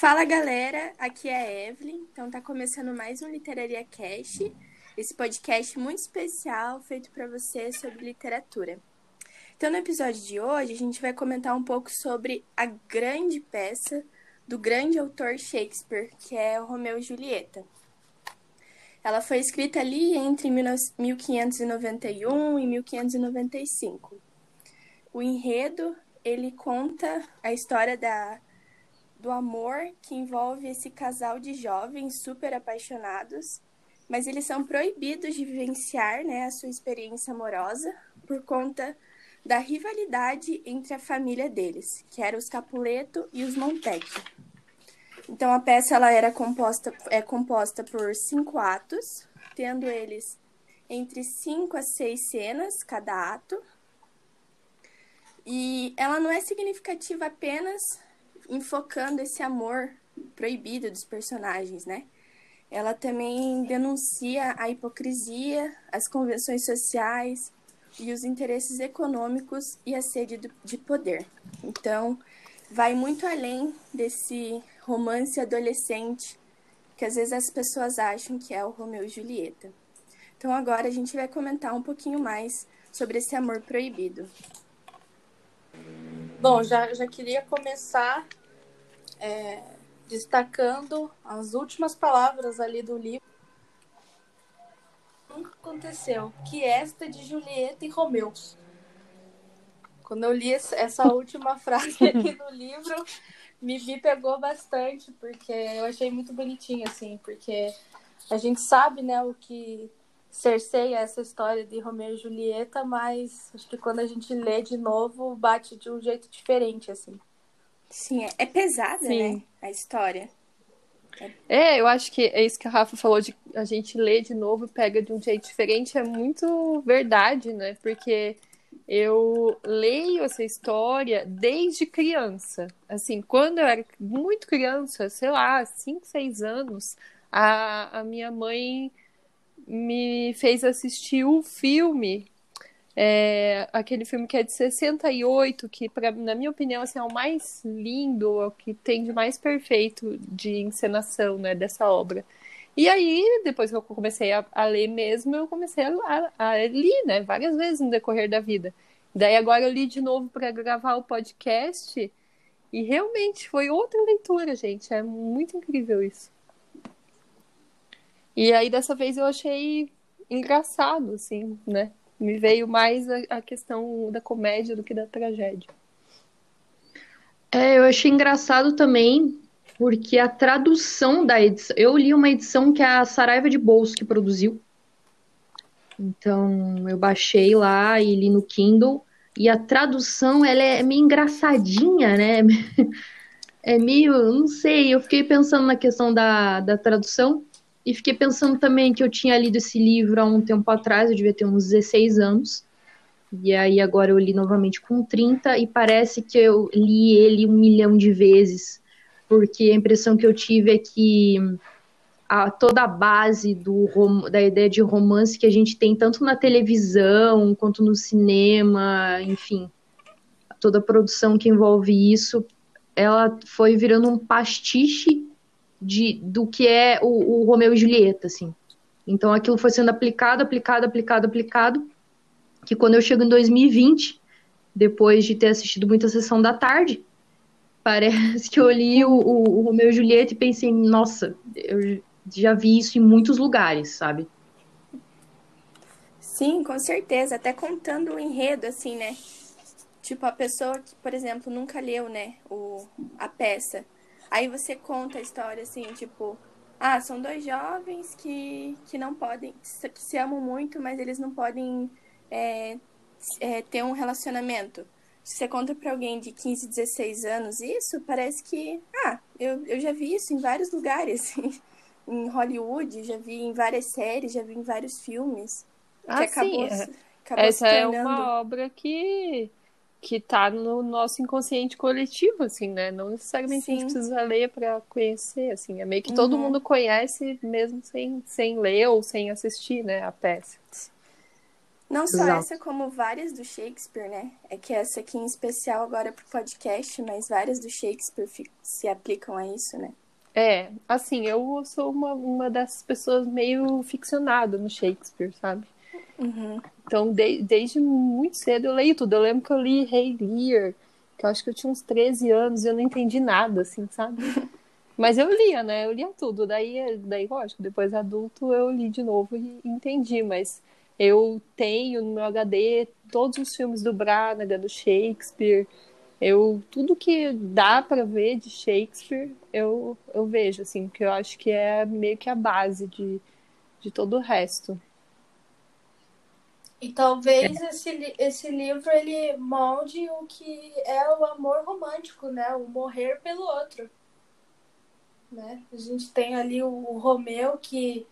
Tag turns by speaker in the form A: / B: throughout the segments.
A: Fala galera, aqui é a Evelyn, então tá começando mais um Literaria Cast, esse podcast muito especial feito para você sobre literatura. Então no episódio de hoje a gente vai comentar um pouco sobre a grande peça do grande autor Shakespeare, que é o Romeu e Julieta. Ela foi escrita ali entre 1591 e 1595. O enredo, ele conta a história da do amor que envolve esse casal de jovens super apaixonados, mas eles são proibidos de vivenciar né, a sua experiência amorosa por conta da rivalidade entre a família deles, que era os Capuleto e os Montecchi. Então a peça ela era composta é composta por cinco atos, tendo eles entre cinco a seis cenas cada ato. E ela não é significativa apenas enfocando esse amor proibido dos personagens, né? Ela também denuncia a hipocrisia, as convenções sociais e os interesses econômicos e a sede de poder. Então, vai muito além desse romance adolescente que às vezes as pessoas acham que é o Romeu e Julieta. Então, agora a gente vai comentar um pouquinho mais sobre esse amor proibido.
B: Bom, já, já queria começar é, destacando as últimas palavras ali do livro. Nunca aconteceu. Que esta de Julieta e Romeu. Quando eu li essa última frase aqui do livro, me vi pegou bastante, porque eu achei muito bonitinho, assim, porque a gente sabe, né, o que cerceia essa história de Romeu e Julieta, mas acho que quando a gente lê de novo, bate de um jeito diferente, assim.
A: Sim, é, é pesada, Sim. né? A história.
C: É... é, eu acho que é isso que a Rafa falou de a gente ler de novo pega de um jeito diferente, é muito verdade, né? Porque eu leio essa história desde criança. Assim, quando eu era muito criança, sei lá, 5, 6 anos, a, a minha mãe me fez assistir o filme é, aquele filme que é de 68, que pra, na minha opinião assim, é o mais lindo, é o que tem de mais perfeito de encenação né, dessa obra. E aí, depois que eu comecei a, a ler mesmo, eu comecei a, a, a ler né, várias vezes no decorrer da vida. Daí agora eu li de novo para gravar o podcast e realmente foi outra leitura, gente. É muito incrível isso. E aí dessa vez eu achei engraçado, assim, né? Me veio mais a, a questão da comédia do que da tragédia.
D: É, eu achei engraçado também, porque a tradução da edição. Eu li uma edição que a Saraiva de Bolso que produziu. Então, eu baixei lá e li no Kindle. E a tradução, ela é meio engraçadinha, né? É meio, não sei, eu fiquei pensando na questão da, da tradução. E fiquei pensando também que eu tinha lido esse livro há um tempo atrás, eu devia ter uns 16 anos. E aí agora eu li novamente com 30 e parece que eu li ele um milhão de vezes, porque a impressão que eu tive é que a, toda a base do, da ideia de romance que a gente tem tanto na televisão quanto no cinema, enfim, toda a produção que envolve isso, ela foi virando um pastiche de, do que é o, o Romeu e Julieta, assim. Então aquilo foi sendo aplicado, aplicado, aplicado, aplicado, que quando eu chego em 2020, depois de ter assistido muita sessão da tarde, parece que eu li o, o, o Romeu e Julieta e pensei, nossa, eu já vi isso em muitos lugares, sabe?
A: Sim, com certeza. Até contando o enredo, assim, né? Tipo, a pessoa que, por exemplo, nunca leu, né, o, a peça. Aí você conta a história assim, tipo, ah, são dois jovens que, que não podem, que se amam muito, mas eles não podem é, é, ter um relacionamento. Se você conta para alguém de 15, 16 anos isso, parece que, ah, eu, eu já vi isso em vários lugares. em Hollywood, já vi em várias séries, já vi em vários filmes.
C: Ah, que acabou, sim. Acabou Essa é uma obra que que tá no nosso inconsciente coletivo, assim, né? Não necessariamente Sim. a gente precisa ler para conhecer, assim. É meio que todo uhum. mundo conhece mesmo sem, sem ler ou sem assistir, né, a peça.
A: Não só
D: Exato.
A: essa, como várias do Shakespeare, né? É que essa aqui em especial agora é pro podcast, mas várias do Shakespeare se aplicam a isso, né?
C: É, assim, eu sou uma, uma dessas pessoas meio ficcionada no Shakespeare, sabe?
A: Uhum.
C: Então, de- desde muito cedo eu leio tudo. Eu lembro que eu li Rei Lear, que eu acho que eu tinha uns 13 anos e eu não entendi nada, assim, sabe? Mas eu lia, né? Eu lia tudo. Daí, daí lógico, depois adulto eu li de novo e entendi. Mas eu tenho no meu HD todos os filmes do Branagh, do Shakespeare. Eu, tudo que dá pra ver de Shakespeare, eu, eu vejo, assim, porque eu acho que é meio que a base de, de todo o resto.
B: E talvez esse, li- esse livro ele molde o que é o amor romântico, né? O morrer pelo outro. Né? A gente tem ali o, o Romeu que,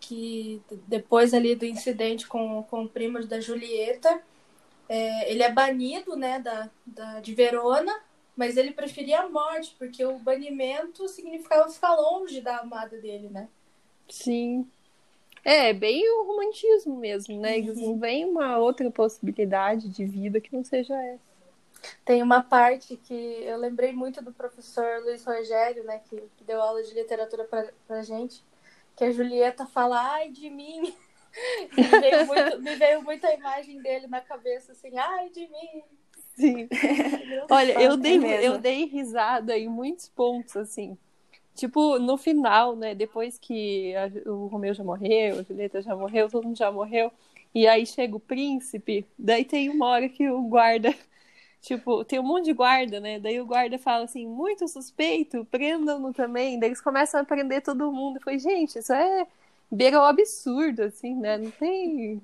B: que depois ali do incidente com, com o primo da Julieta, é, ele é banido, né, da, da, de Verona, mas ele preferia a morte, porque o banimento significava ficar longe da amada dele, né?
C: Sim. É, bem o romantismo mesmo, né? Eles não veem uma outra possibilidade de vida que não seja essa.
B: Tem uma parte que eu lembrei muito do professor Luiz Rogério, né, que, que deu aula de literatura pra, pra gente, que a Julieta fala, ai de mim. me, veio muito, me veio muito a imagem dele na cabeça, assim, ai de mim.
C: Sim. Olha, eu
A: É
C: dei, eu dei risada em muitos pontos, assim. Tipo, no final, né? Depois que a- o Romeu já morreu, a Julieta já morreu, todo mundo já morreu. E aí chega o príncipe, daí tem uma hora que o guarda. Tipo, tem um monte de guarda, né? Daí o guarda fala assim, muito suspeito, prendam-no também. Daí eles começam a prender todo mundo. Foi, gente, isso é beira o absurdo, assim, né? Não tem.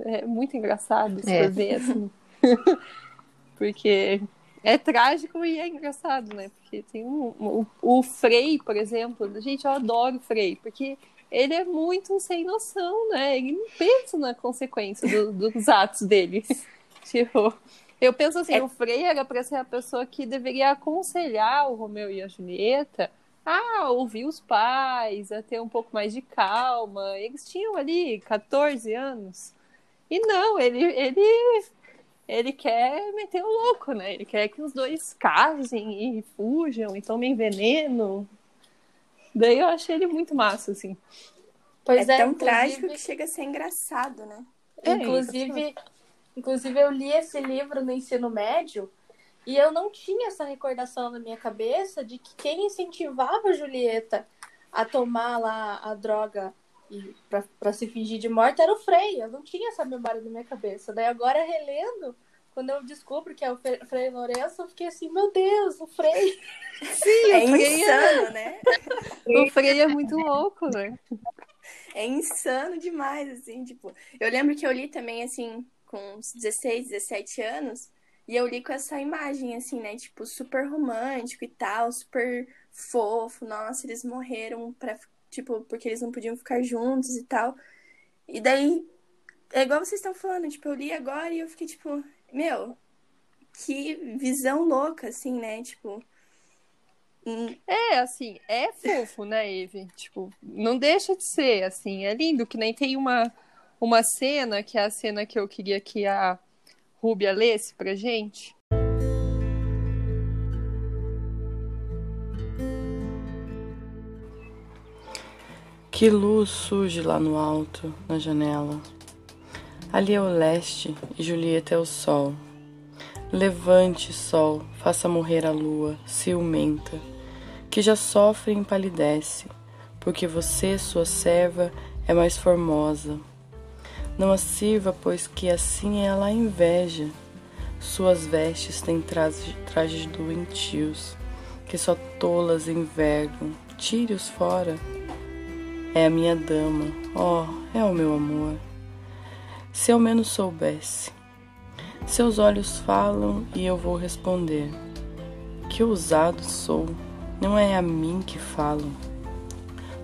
C: É muito engraçado isso
D: É.
C: ver, assim. Porque é trágico e é engraçado, né? Porque tem um, um- o Frei, por exemplo, gente, eu adoro o Frei, porque ele é muito sem noção, né? Ele não pensa na consequência do- dos atos dele. tipo, eu penso assim,
A: É-
C: o Frei era para ser a pessoa que deveria aconselhar o Romeu e a Julieta a ouvir os pais, a ter um pouco mais de calma. Eles tinham ali 14 anos. E não, ele, ele ele quer meter o louco, né? Ele quer que os dois casem e fujam e tomem veneno. Daí eu achei ele muito massa, assim.
B: Pois
A: é
B: é,
A: tão trágico que chega a ser engraçado, né?
C: É,
B: inclusive, inclusive, eu li esse livro no ensino médio e eu não tinha essa recordação na minha cabeça de que quem incentivava a Julieta a tomar lá a droga e pra, pra se fingir de morta era o Frei. Eu não tinha essa memória na minha cabeça. Daí agora, relendo, quando eu descubro que é o Fre- Frei Lourenço, eu fiquei assim, meu Deus, o Frei.
C: Sim,
A: É
C: é,
A: insano, né?
C: o Frei é muito louco, né?
A: É insano demais, assim, tipo. Eu lembro que eu li também, assim, com uns 16, 17 anos, e eu li com essa imagem, assim, né? Tipo, super romântico e tal, super fofo. Nossa, eles morreram pra, tipo, porque eles não podiam ficar juntos e tal. E daí, é igual vocês estão falando, tipo, eu li agora e eu fiquei, tipo, meu, que visão louca, assim, né? Tipo. hum,
C: É, assim, é fofo, né, Eve? Tipo, não deixa de ser, assim, é lindo, que nem tem uma, uma cena, que é a cena que eu queria que a Rúbia lesse pra gente.
E: Que luz surge lá no alto, na janela. Ali é o leste e Julieta é o sol. Levante, sol, faça morrer a lua, ciumenta, que já sofre e empalidece, porque você, sua serva, é mais formosa. Não a sirva, pois que assim ela a inveja. Suas vestes têm traje- trajes doentios, que só tolas envergam. Tire-os fora. É a minha dama, oh, é o meu amor. Se ao menos soubesse. Seus olhos falam e eu vou responder. Que ousado sou, não é a mim que falam.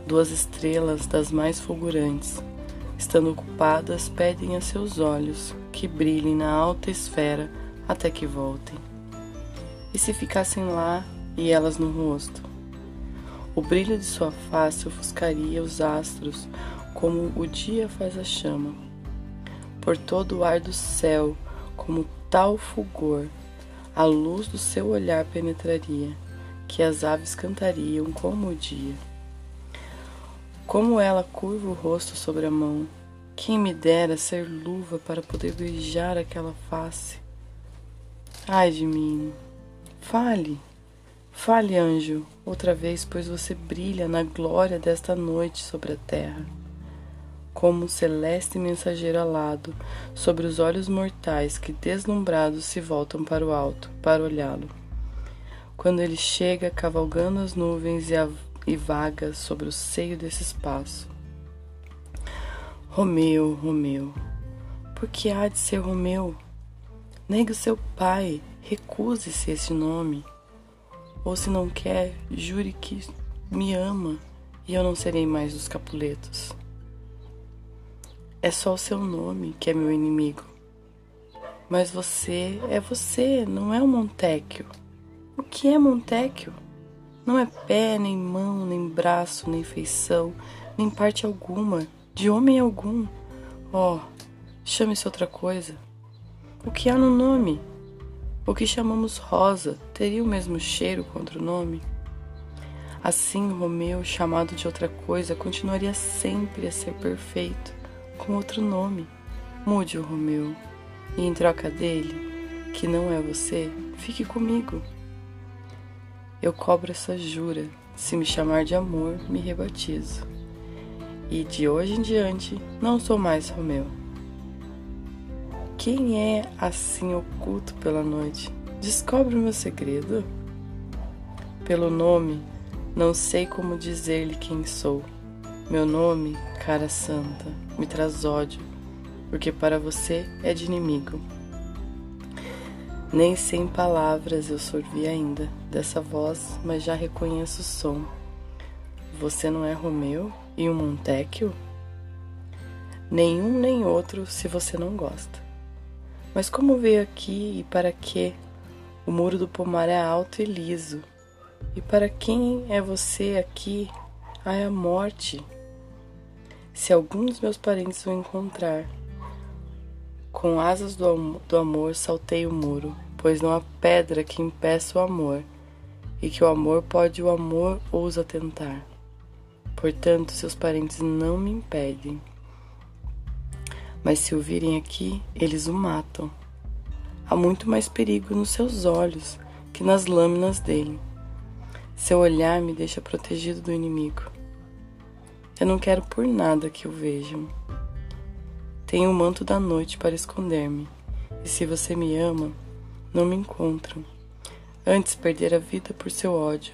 E: Duas estrelas das mais fulgurantes, estando ocupadas, pedem a seus olhos que brilhem na alta esfera até que voltem. E se ficassem lá e elas no rosto? O brilho de sua face ofuscaria os astros como o dia faz a chama. por todo o ar do céu, como tal fulgor, a luz do seu olhar penetraria, que as aves cantariam como o dia. Como ela curva o rosto sobre a mão, quem me dera ser luva para poder beijar aquela face. Ai de mim, fale, fale, anjo, outra vez, pois você brilha na glória desta noite sobre a terra como um celeste mensageiro alado sobre os olhos mortais que, deslumbrados, se voltam para o alto, para olhá-lo. Quando ele chega cavalgando as nuvens e, a, e vaga sobre o seio desse espaço. Romeu, Romeu, por que há de ser Romeu? Negue o seu pai, recuse-se esse nome. Ou se não quer, jure que me ama e eu não serei mais dos Capuletos. É só o seu nome que é meu inimigo. Mas você é você, não é o Montecchio. O que é Montecchio? Não é pé, nem mão, nem braço, nem feição, nem parte alguma, de homem algum. Oh, chame-se outra coisa. O que há no nome? O que chamamos rosa teria o mesmo cheiro contra o nome? Assim, Romeu, chamado de outra coisa, continuaria sempre a ser perfeito com outro nome. Mude o Romeu. E em troca dele, que não é você, fique comigo. Eu cobro essa jura. Se me chamar de amor, me rebatizo. E de hoje em diante, não sou mais Romeu. Quem é assim oculto pela noite? Descobre o meu segredo. Pelo nome, não sei como dizer-lhe quem sou. Meu nome, cara santa, me traz ódio, porque para você é de inimigo. Nem sem palavras eu sorvi ainda dessa voz, mas já reconheço o som. Você não é Romeu e um Montecchio? Nenhum nem outro se você não gosta. Mas como veio aqui e para quê? O muro do pomar é alto e liso. E para quem é você aqui? Ai, a morte. Se algum dos meus parentes o encontrar, com asas do, do amor saltei o muro, pois não há pedra que impeça o amor, e que o amor pode o amor ousa tentar. Portanto, seus parentes não me impedem. Mas se o virem aqui, eles o matam. Há muito mais perigo nos seus olhos que nas lâminas dele. Seu olhar me deixa protegido do inimigo. Eu não quero por nada que o vejam. Tenho o manto da noite para esconder-me, e se você me ama, não me encontram. Antes perder a vida por seu ódio,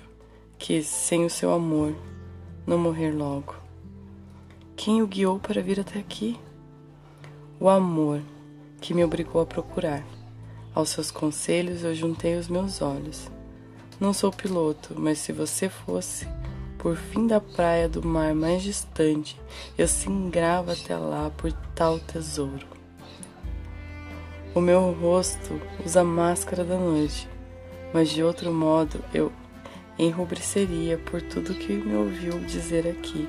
E: que, sem o seu amor, não morrer logo. Quem o guiou para vir até aqui? O amor que me obrigou a procurar. Aos seus conselhos eu juntei os meus olhos. Não sou piloto, mas se você fosse, por fim da praia do mar mais distante, eu singrava até lá por tal tesouro. O meu rosto usa máscara da noite, mas de outro modo eu enrubreceria por tudo que me ouviu dizer aqui.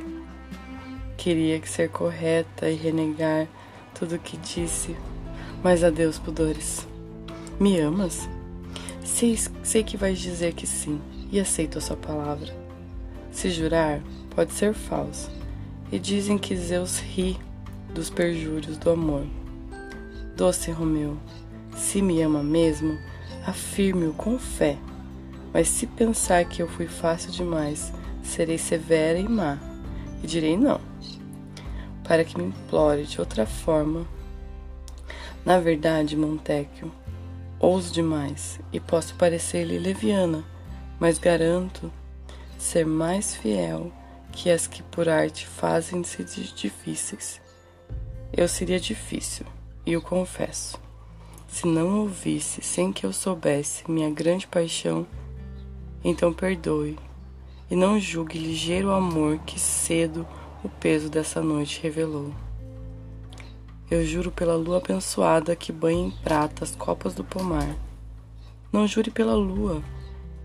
E: Queria que ser correta e renegar tudo que disse, mas adeus, pudores. Me amas? Sei, sei que vais dizer que sim, e aceito a sua palavra. Se jurar, pode ser falso. E dizem que Zeus ri dos perjúrios do amor. Doce Romeu, se me ama mesmo, afirme-o com fé. Mas se pensar que eu fui fácil demais, serei severa e má, e direi não, para que me implore de outra forma. Na verdade, Montecchio, ouso demais e posso parecer-lhe leviana, mas garanto ser mais fiel que as que por arte fazem-se difíceis. Eu seria difícil, e o confesso. Se não ouvisse sem que eu soubesse minha grande paixão, então perdoe, e não julgue ligeiro o amor que cedo o peso dessa noite revelou. Eu juro pela lua abençoada que banha em prata as copas do pomar. Não jure pela lua,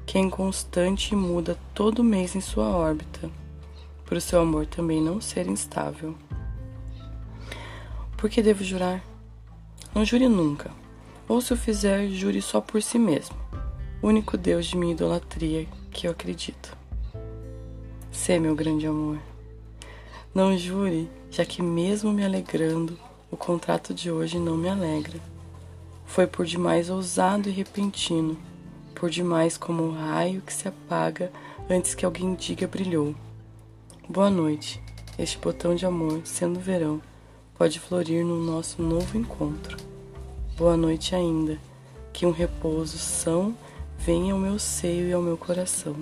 E: que é inconstante e muda todo mês em sua órbita, por o seu amor também não ser instável. Por que devo jurar? Não jure nunca. Ou se o fizer, jure só por si mesmo. Único Deus de minha idolatria que eu acredito. Sê meu grande amor. Não jure, já que mesmo me alegrando, o contrato de hoje não me alegra. Foi por demais ousado e repentino, por demais como um raio que se apaga antes que alguém diga brilhou. Boa noite. Este botão de amor, sendo verão, pode florir no nosso novo encontro. Boa noite ainda. Que um repouso são venha ao meu seio e ao meu coração.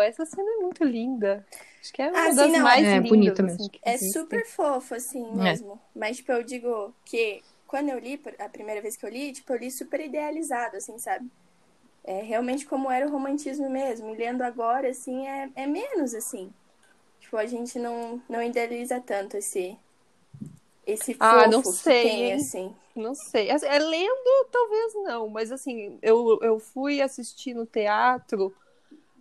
C: Essa cena é muito linda. Acho que é uma
A: Ah, sim,
C: das
A: não,
C: mais
D: é
C: lindas. assim, que
A: É
C: existe.
A: super fofo, assim,
D: É.
A: mesmo. Mas, tipo, eu digo que quando eu li, a primeira vez que eu li, tipo, eu li super idealizado, assim, sabe? É realmente como era o romantismo mesmo. E lendo agora, assim, é, é menos, assim. Tipo, a gente não, não idealiza tanto esse, esse fofo
C: Ah, não
A: que
C: sei,
A: tem, assim.
C: Não sei. Assim, É lendo, talvez não, mas assim, eu, eu fui assistir no teatro,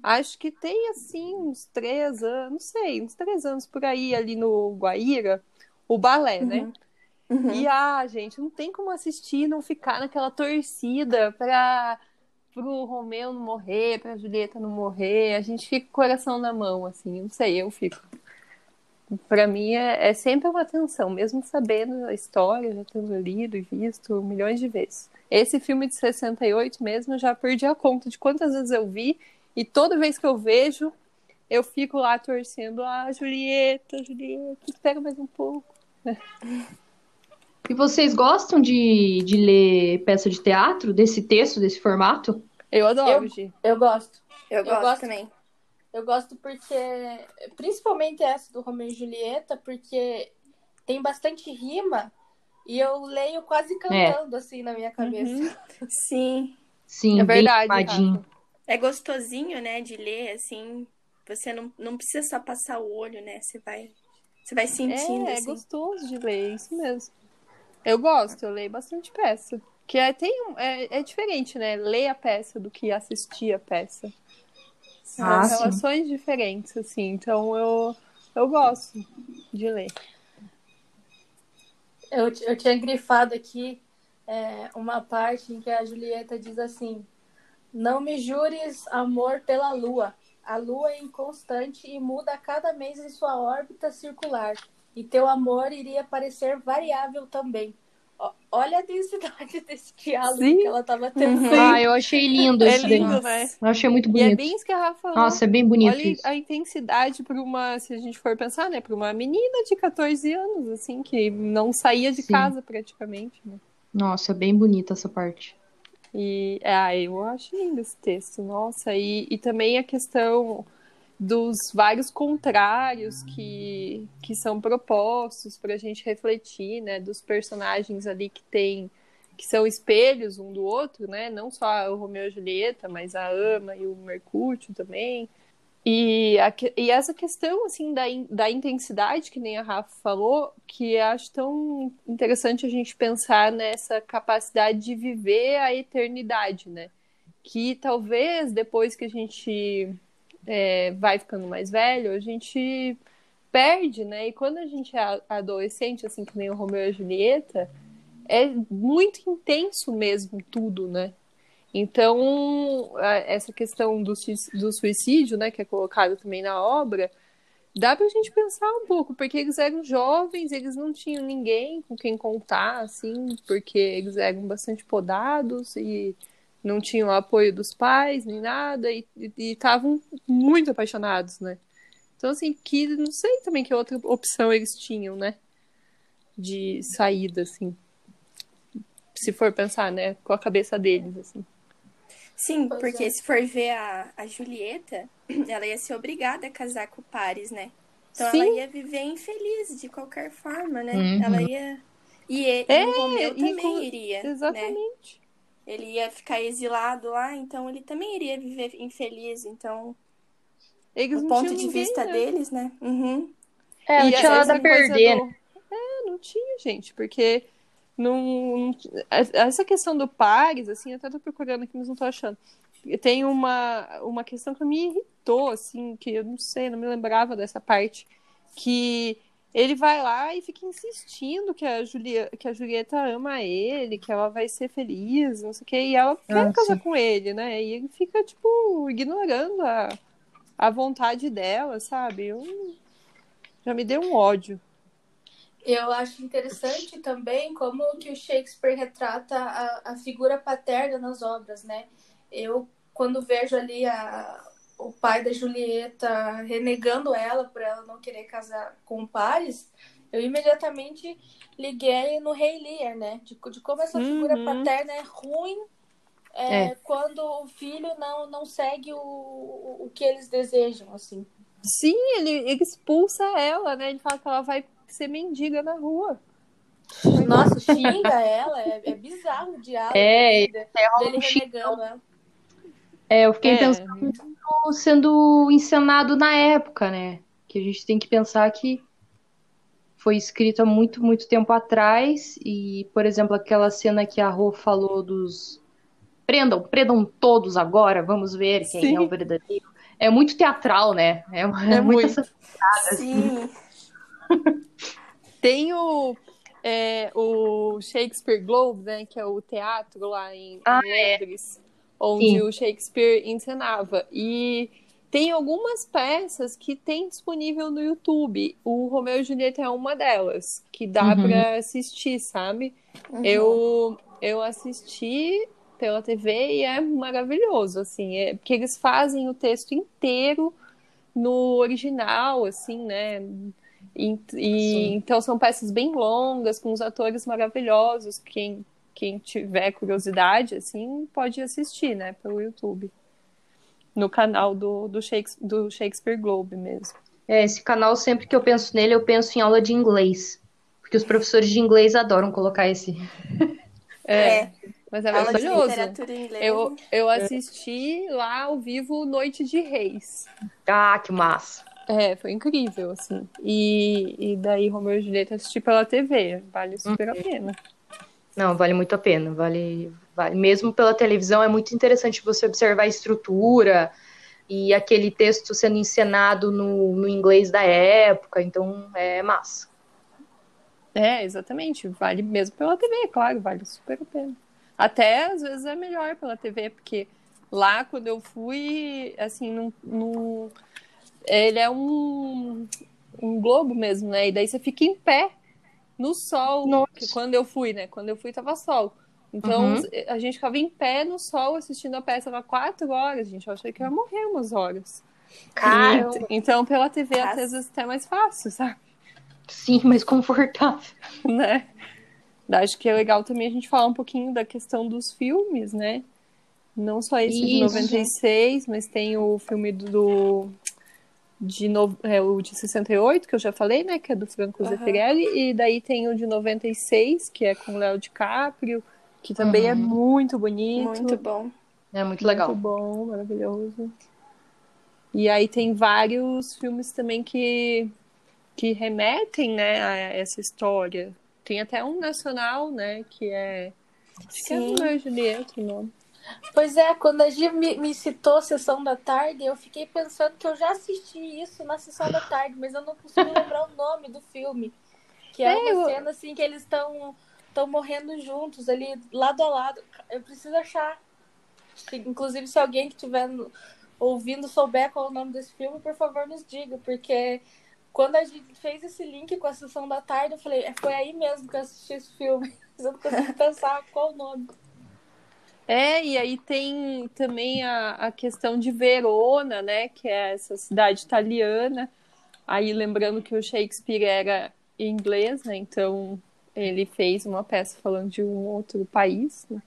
C: acho que tem assim uns três anos, não sei, uns três anos por aí, ali no Guaíra, o balé, né?
A: Uhum.
C: E ah, gente, não tem como assistir e não ficar naquela torcida para pro Romeu não morrer, pra Julieta não morrer. A gente fica com o coração na mão, assim, não sei, eu fico. Pra mim é, é sempre uma tensão, mesmo sabendo a história, já tendo lido e visto milhões de vezes. Esse filme de 68 mesmo, eu já perdi a conta de quantas vezes eu vi, e toda vez que eu vejo, eu fico lá torcendo, ah, Julieta, Julieta, espera mais um pouco.
D: E vocês gostam de, de ler peça de teatro, desse texto, desse formato?
C: Eu adoro,
B: Eu-. Eu gosto.
A: Eu gosto,
B: gosto.
A: também.
B: Eu gosto porque, principalmente essa do Romeu e Julieta, porque tem bastante rima e eu leio quase cantando assim na minha cabeça.
A: Sim.
D: Sim,
C: É verdade.
A: É gostosinho, né, de ler, assim. Você não, não precisa só passar o olho, né? Você vai, você vai sentindo,
C: É, é
A: assim.
C: gostoso de ler, isso mesmo. Eu gosto, eu leio bastante peça. Que é, tem, um- é, é diferente, né? Ler a peça do que assistir a peça. São
D: Ah, sim.
C: relações diferentes, assim. Então eu, eu gosto de ler.
B: Eu, eu tinha grifado aqui é, uma parte em que a Julieta diz assim: Não me jures amor pela lua. A lua é inconstante e muda a cada mês em sua órbita circular. E teu amor iria parecer variável também. Ó, Olha a densidade desse diálogo
C: Sim.
B: que ela estava tendo.
A: Uhum.
D: Ah, eu achei lindo
C: É
D: esse daí.
C: lindo, né?
D: Eu achei muito
C: E
D: bonito.
C: é bem isso que a Rafa falou.
D: Nossa, é bem bonito
C: Olha
D: isso.
C: a intensidade para uma, se a gente for pensar, né, para uma menina de 14 anos, assim, que não saía de
D: Sim.
C: casa praticamente, né?
D: Nossa, é bem bonita essa parte.
C: E ah, eu acho lindo esse texto, nossa, e, e também a questão dos vários contrários que, que são propostos para a gente refletir, né, dos personagens ali que tem que são espelhos um do outro, né, não só o Romeu e Julieta, mas a Ama e o Mercúrio também. E, a e essa questão assim da, in- da intensidade que nem a Rafa falou, que acho tão interessante a gente pensar nessa capacidade de viver a eternidade, né? Que talvez depois que a gente é, vai ficando mais velho, a gente perde, né? E quando a gente é adolescente, assim que nem o Romeu e a Julieta, é muito intenso mesmo tudo, né? Então, a- essa questão do, do suicídio, né, que é colocado também na obra, dá pra gente pensar um pouco, porque eles eram jovens, eles não tinham ninguém com quem contar, assim, porque eles eram bastante podados e não tinham apoio dos pais, nem nada, e estavam muito apaixonados, né? Então, assim, que não sei também que outra opção eles tinham, né? De saída, assim. Se for pensar, né? Com a cabeça deles, assim.
A: Sim,
B: Pois
A: porque
B: é.
A: se for ver a, a Julieta, ela ia ser obrigada a casar com o Paris, né? Então
C: Sim.
A: ela ia viver infeliz de qualquer forma, né?
D: Uhum.
A: Ela ia. E, e,
C: É,
A: o Romeu também
C: com-
A: iria. Né?
C: Exatamente.
A: Ele ia ficar exilado lá, então ele também iria viver infeliz. Então,
C: Eles
A: do
C: não
A: ponto de
C: ninguém,
A: vista
C: né?
A: deles, né? Uhum.
D: É, não
C: E
D: tinha nada a perder,
C: do-
D: né?
C: É, não tinha, gente, porque não, essa questão do pares, assim, eu até tô procurando aqui, mas não tô achando. Tem uma, uma questão que me irritou, assim, que eu não sei, não me lembrava dessa parte, que ele vai lá e fica insistindo que a, Julia, que a Julieta ama ele, que ela vai ser feliz, não sei o quê, e ela quer
D: Ah,
C: casar
D: sim.
C: com ele, né? E ele fica, tipo, ignorando a, a vontade dela, sabe? Eu, já me deu um ódio.
B: Eu acho interessante também como que o Shakespeare retrata a, a figura paterna nas obras, né? Eu, quando vejo ali a, o pai da Julieta renegando ela por ela não querer casar com o Paris, eu imediatamente liguei no Rei Lear, né? De, de como essa figura
C: Uhum.
B: paterna é ruim é,
D: É.
B: quando o filho não, não segue o, o, que eles desejam, assim.
C: Sim, ele, ele expulsa ela, né? Ele fala que ela vai ser mendiga na rua.
B: Nossa, xinga ela, é, é bizarro o diálogo
D: É,
B: dele, dele
D: um xingão.
B: renegando ela.
D: É, eu fiquei
C: É,
D: pensando sendo encenado na época, né? Que a gente tem que pensar que foi escrito há muito, muito tempo atrás. E, por exemplo, aquela cena que a Rô falou dos. Prendam, prendam todos agora, vamos ver quem
C: Sim.
D: é o verdadeiro. É muito teatral, né? É, é muito
C: muito.
D: essa
A: Sim.
C: Tem o, é, o Shakespeare Globe, né? Que é o teatro lá em,
D: Ah,
C: em Londres, onde
D: Sim.
C: o Shakespeare encenava. E tem algumas peças que tem disponível no YouTube. O Romeu e Julieta é uma delas, que dá
D: Uhum.
C: pra assistir, sabe?
A: Uhum.
C: Eu, eu assisti pela TV e é maravilhoso, assim, é, porque eles fazem o texto inteiro no original, assim, né? E, e- então são peças bem longas, com os atores maravilhosos. Quem, quem tiver curiosidade, assim, pode assistir, né, pelo YouTube. No canal do, do, Shakespeare, do Shakespeare Globe mesmo.
D: É, esse canal, sempre que eu penso nele, eu penso em aula de inglês. Porque os professores de inglês adoram colocar esse.
C: É, mas é
A: Aula de
C: maravilhoso. Eu, eu assisti lá ao vivo Noite de Reis.
D: Ah, que massa.
C: É, foi incrível, assim. E, e daí Romeu e Julieta assisti pela TV. Vale super a pena.
D: Não, vale muito a pena. Vale, vale. Mesmo pela televisão, é muito interessante você observar a estrutura e aquele texto sendo encenado no, no inglês da época. Então, é massa.
C: É, exatamente. Vale mesmo pela TV, claro, vale super a pena. Até às vezes é melhor pela TV, porque lá quando eu fui, assim, num, num- ele é um, um globo mesmo, né? E daí você fica em pé no sol.
D: Nossa.
C: Que quando eu fui, né? Quando eu fui tava sol. Então
D: Uhum.
C: a gente ficava em pé no sol assistindo a peça há quatro horas, gente. Eu achei que ia morrer umas horas.
D: Caramba.
C: E- então pela TV até às vezes até é mais fácil, sabe?
D: Sim, mas confortável.
C: né? Acho que é legal também a gente falar um pouquinho da questão dos filmes, né? Não só esse de
D: Isso.
C: 96, mas tem o filme do de no, é, o de 68, que eu já falei, né, que é do Franco
A: Aham.
C: Zeffirelli, e daí tem o de 96, que é com o Léo DiCaprio, que também é
D: Uhum.
C: muito bonito.
A: Muito bom.
D: É muito legal.
C: Muito bom, maravilhoso. E aí tem vários filmes também que, que remetem, né, a essa história. Tem até um nacional, né, que é... Acho que é
A: Sim.
C: Romeu e Julieta o nome.
B: Pois é, quando a Gia me, me citou Sessão da Tarde, eu fiquei pensando que eu já assisti isso na Sessão da Tarde, mas eu não consigo lembrar o nome do filme. Que é uma
C: É, eu-
B: cena assim que eles estão estão morrendo juntos ali, lado a lado. Eu preciso achar. Inclusive, se alguém que estiver ouvindo souber qual é o nome desse filme, por favor, nos diga, porque quando a gente fez esse link com a Sessão da Tarde, eu falei, "É, foi aí mesmo que eu assisti esse filme. Mas eu não consigo pensar qual o nome.
C: É, e aí tem também a, a questão de Verona, né, que é essa cidade italiana. Aí lembrando que o Shakespeare era inglês, né, então ele fez uma peça falando de um outro país, né?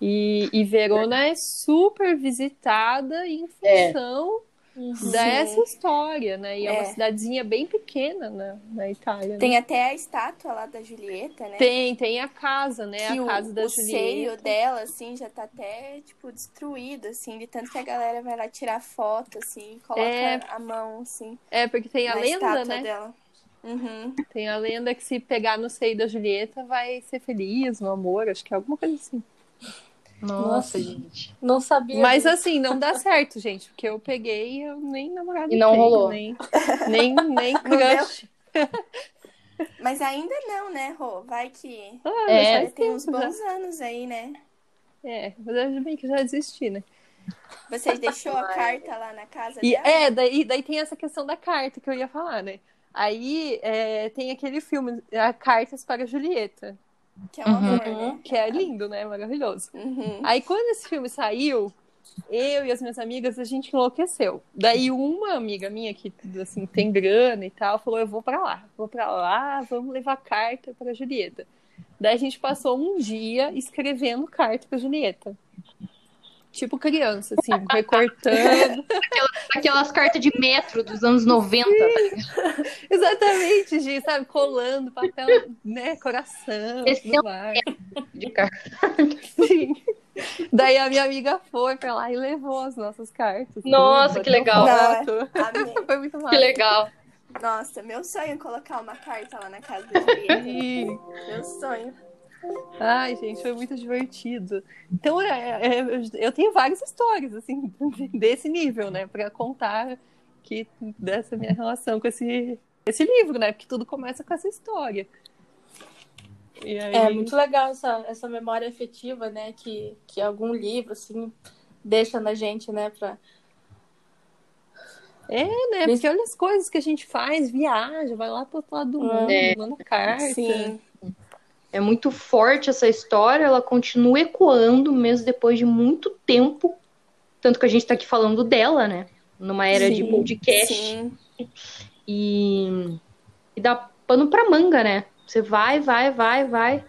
C: E, e Verona é super visitada em
D: É.
C: função dessa história, né? E é, uma
A: É.
C: cidadezinha bem pequena na, na Itália. né?
A: Tem até a estátua lá da Julieta, né?
C: tem, tem a casa, né?
A: que
C: a
A: o,
C: casa da
A: o seio
C: Julieta.
A: dela, assim, já tá até, tipo, destruído, assim, de tanto que a galera vai lá tirar foto, assim, coloca
C: É.
A: a mão, assim,
C: É, porque tem a
A: na
C: lenda,
A: estátua
C: né?
A: dela. Uhum.
C: Tem a lenda que se pegar no seio da Julieta vai ser feliz no amor, acho que é alguma coisa assim.
D: Nossa,
B: Nossa.
D: gente.
B: Não sabia.
C: Mas
B: disso.
C: assim, não dá certo, gente, porque eu peguei e eu nem namorado
D: E não
C: tenho,
D: rolou.
C: Nem, nem, nem crush.
A: Mas ainda não, né, Rô? Vai que.
C: Ah,
D: É.
A: Já tem uns
C: já.
A: bons anos aí, né?
C: É, mas ainda bem que já desisti, né?
A: Você deixou a carta lá na casa
C: E,
A: dela?
C: é, daí, daí tem essa questão da carta que eu ia falar, né? Aí é, tem aquele filme, a Cartas para Julieta,
A: Que é um
D: Uhum.
A: amor, né?
C: que é lindo, né? Maravilhoso.
A: Uhum.
C: Aí quando esse filme saiu, eu e as minhas amigas, a gente enlouqueceu. Daí uma amiga minha que assim tem grana e tal, falou: "Eu vou pra lá, vou pra lá, vamos levar carta pra Julieta". Daí a gente passou um dia escrevendo carta pra Julieta. Tipo criança, assim, recortando.
D: Aquelas cartas de metro dos anos 90.
C: Exatamente, Gi, sabe? Colando papel, né? Coração,
D: Esse
C: tudo mais.
D: De carta.
C: Sim. Daí a minha amiga foi pra lá e levou as nossas cartas.
D: Nossa,
C: tudo,
D: que legal.
C: foto.
A: Amei.
C: Foi muito
D: Que
C: massa.
D: legal.
A: Nossa, meu sonho é colocar uma carta lá na casa.
C: Sim.
A: meu sonho.
C: Ai, gente, foi muito divertido. Então, é, é, eu- tenho várias histórias, assim, desse nível, né? Pra contar que, dessa minha relação com esse, esse livro, né? Porque tudo começa com essa história. E aí,
B: É muito legal essa, essa memória afetiva, né? Que, que algum livro, assim, deixa na gente, né? Pra...
C: né? Porque olha as coisas que a gente faz, viaja, vai lá pro outro lado do mundo,
D: É.
C: manda carta.
A: Sim.
D: É muito forte essa história, ela continua ecoando mesmo depois de muito tempo. Tanto que a gente tá aqui falando dela, né? Numa era de
C: Sim,
D: podcast.
A: Sim.
D: E, e dá pano pra manga, né? Você vai, vai, vai, vai.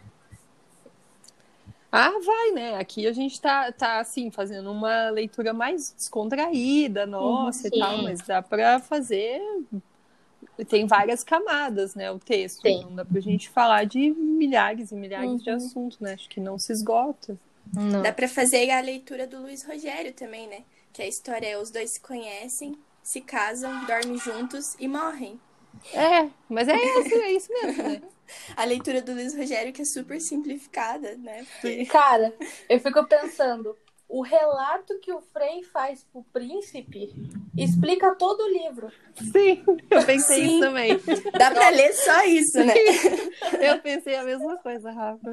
C: Ah, vai, né? Aqui a gente tá, tá assim, fazendo uma leitura mais descontraída, nossa,
D: Sim.
C: e tal, mas dá pra fazer. Tem várias camadas, né? O texto.
D: Tem.
C: Não dá pra gente falar de milhares e milhares de
B: Uhum.
C: assuntos, né? Acho que não se esgota.
D: Não.
A: Dá pra fazer a leitura do Luiz Rogério também, né? Que a história é os dois se conhecem, se casam, dormem juntos e morrem.
C: É, mas é isso, é isso mesmo, né?
A: A leitura do Luiz Rogério que é super simplificada, né? Porque
B: Cara, eu fico pensando, o relato que o Frei faz pro príncipe explica todo o livro.
C: Sim, eu pensei
A: Sim.
C: isso também.
A: dá pra ler só isso, né?
C: Eu pensei a mesma coisa, Rafa.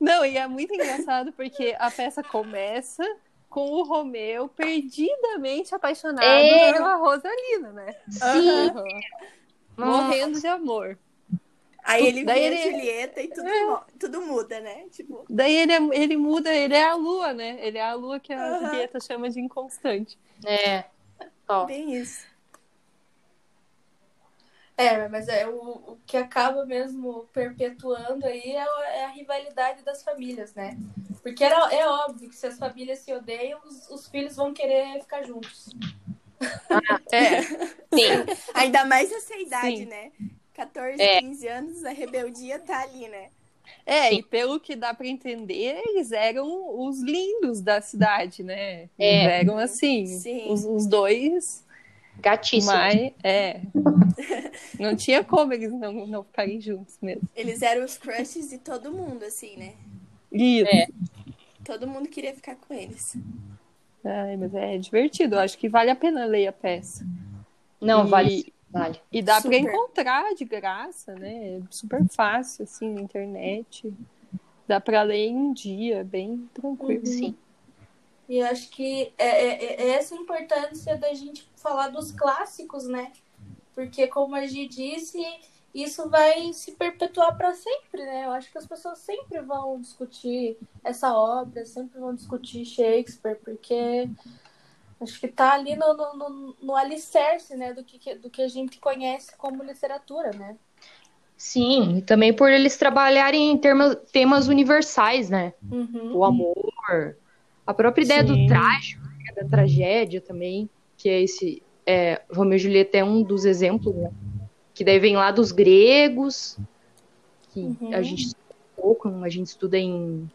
C: Não, e é muito engraçado porque a peça começa com o Romeu perdidamente apaixonado
D: É.
C: pela Rosalina, né?
D: Sim.
C: Morrendo de amor.
A: Aí ele
C: Daí
A: vê
C: ele-
A: a Julieta e tudo, mo- tudo muda, né? Tipo,
C: Daí ele, é- ele muda, ele é a lua, né? Ele é a lua que a
A: Aham.
C: Julieta chama de inconstante.
D: É. Ó.
A: bem isso.
B: É, mas é o, o que acaba mesmo perpetuando aí é, a- é a rivalidade das famílias, né? Porque era, é óbvio que se as famílias se odeiam, os, os filhos vão querer ficar juntos.
C: É,
D: Sim.
A: Ainda mais essa idade,
C: Sim.
A: né? 14,
D: É.
A: 15 anos, a rebeldia tá ali, né?
C: é,
D: Sim.
C: e pelo que dá pra entender, eles eram os lindos da cidade, né?
D: É.
C: Eles eram assim,
A: Sim.
C: os, os dois
D: Gatíssimo.
C: Mas, é. Não tinha como eles não, não ficarem juntos mesmo.
A: Eles eram os crushes de todo mundo, assim, né?
C: Isso.
D: É.
A: Todo mundo queria ficar com eles.
C: Ai, mas é divertido. Eu acho que vale a pena ler a peça.
D: Não,
C: E-
D: vale. Vale.
C: E dá pra encontrar de graça, né? É super fácil, assim, na internet. Dá pra ler em um dia, bem tranquilo.
D: Sim.
B: E eu acho que é, é- é essa a importância da gente falar dos clássicos, né? Porque, como a Gi disse, isso vai se perpetuar para sempre, né? Eu acho que as pessoas sempre vão discutir essa obra, sempre vão discutir Shakespeare, porque acho que tá ali no, no, no, no alicerce, né? Do que, do que a gente conhece como literatura, né?
D: Sim, e também por eles trabalharem em termos, temas universais, né?
B: Uhum.
D: O amor, a própria ideia
C: Sim.
D: do trágico, né, da tragédia também, que é esse. É, Romeu e Julieta é um dos exemplos, né? Que daí vem lá dos gregos, que
B: Uhum.
D: a gente estuda um pouco, a gente estuda em,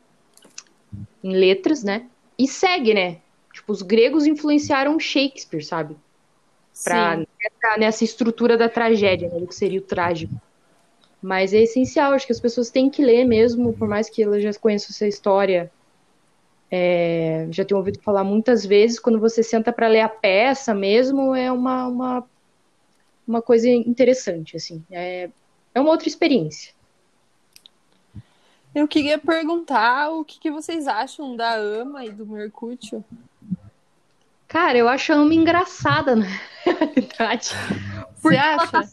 D: em letras, né? E segue, né? Tipo, os gregos influenciaram Shakespeare, sabe? Pra nessa, nessa estrutura da tragédia, né? Do que seria o trágico. Mas é essencial, acho que as pessoas têm que ler mesmo, por mais que elas já conheçam essa história É, já tenho ouvido falar muitas vezes, quando você senta para ler a peça mesmo, é uma, uma, uma coisa interessante, assim. É, é uma outra experiência.
C: Eu queria perguntar o que, que vocês acham da Ama e do Mercúrio.
D: Cara, eu acho a Ama engraçada, na realidade.
C: Você acha? Ela
D: tá,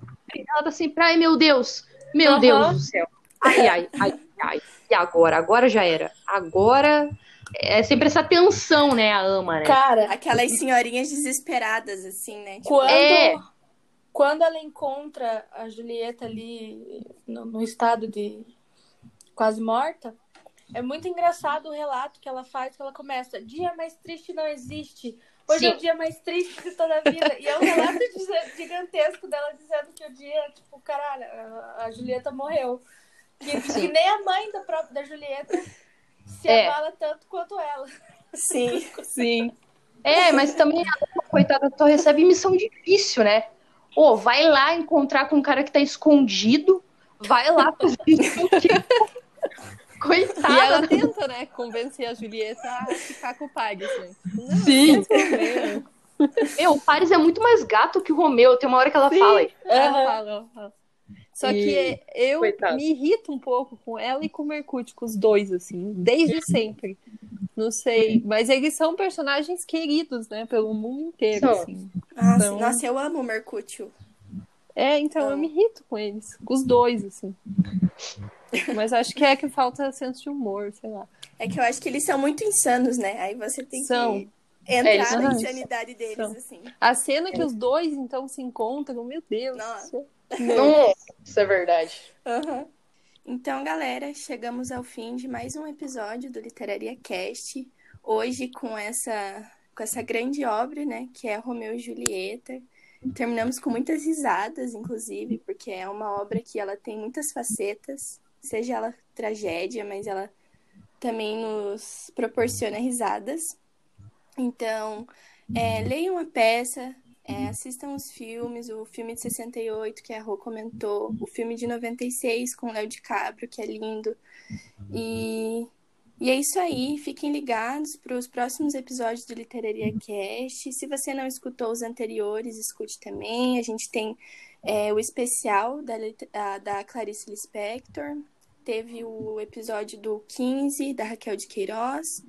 D: ela tá sempre, ai meu Deus, meu uhum. Deus do céu. Ai, ai, ai, ai. E agora? Agora já era. Agora é sempre essa tensão, né, a ama, né?
A: Cara, aquelas senhorinhas desesperadas, assim, né?
B: Tipo, quando, é... quando ela encontra a Julieta ali no, no, estado de quase morta, é muito engraçado o relato que ela faz, que ela começa, dia mais triste não existe. Hoje Sim. é o dia mais triste de toda a vida. E é um relato gigantesco dela dizendo que o dia, tipo, caralho, a Julieta morreu. Que, que nem a mãe da, própria, da Julieta se é. abala tanto quanto ela.
A: Sim,
C: sim.
D: É, mas também a coitada só recebe missão difícil, né? Ô, vai lá encontrar com um cara que tá escondido, vai lá fazer Coitada.
C: E ela tenta, né, convencer a Julieta a ficar com o Paris, né?
D: Sim. Meu, o Paris é muito mais gato que o Romeu. Tem uma hora que ela Sim. fala.
C: Ela fala, ela fala. Só e... que eu Coitado. me irrito um pouco com ela e com o Mercúrio, com os dois, assim, desde sempre. Não sei, mas eles são personagens queridos, né, pelo mundo inteiro, Só. assim.
A: Nossa, então... nossa, eu amo o Mercúrio.
C: É, então eu me irrito com eles, com os dois, assim. Mas acho que é que falta senso de humor, sei lá.
A: É que eu acho que eles são muito insanos, né? Aí você tem são. que entrar é, na insanidade deles, são. assim.
C: A cena que os dois, então, se encontram, meu Deus.
D: Nossa. Não, isso é verdade.
A: Uhum. Então, galera, chegamos ao fim de mais um episódio do Literaria Cast. Hoje com essa com essa grande obra, né, que é Romeu e Julieta. Terminamos com muitas risadas, inclusive, porque é uma obra que ela tem muitas facetas, seja ela tragédia, mas ela também nos proporciona risadas. Então, é, leiam a peça, é, assistam os filmes, o filme de 68 que a Rô comentou, o filme de 96 com o Léo DiCaprio, que é lindo. E, e é isso aí, fiquem ligados para os próximos episódios do Literaria Cast. Se você não escutou os anteriores, escute também. A gente tem é, o especial da, da Clarice Lispector, teve o episódio do 15 da Raquel de Queiroz.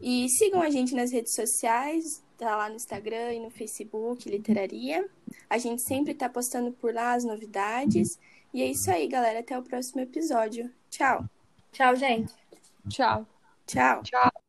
A: E sigam a gente nas redes sociais, tá lá no Instagram e no Facebook, Literaria. A gente sempre tá postando por lá as novidades. E é isso aí, galera. Até o próximo episódio. Tchau.
B: Tchau, gente.
C: Tchau.
A: Tchau.
D: Tchau.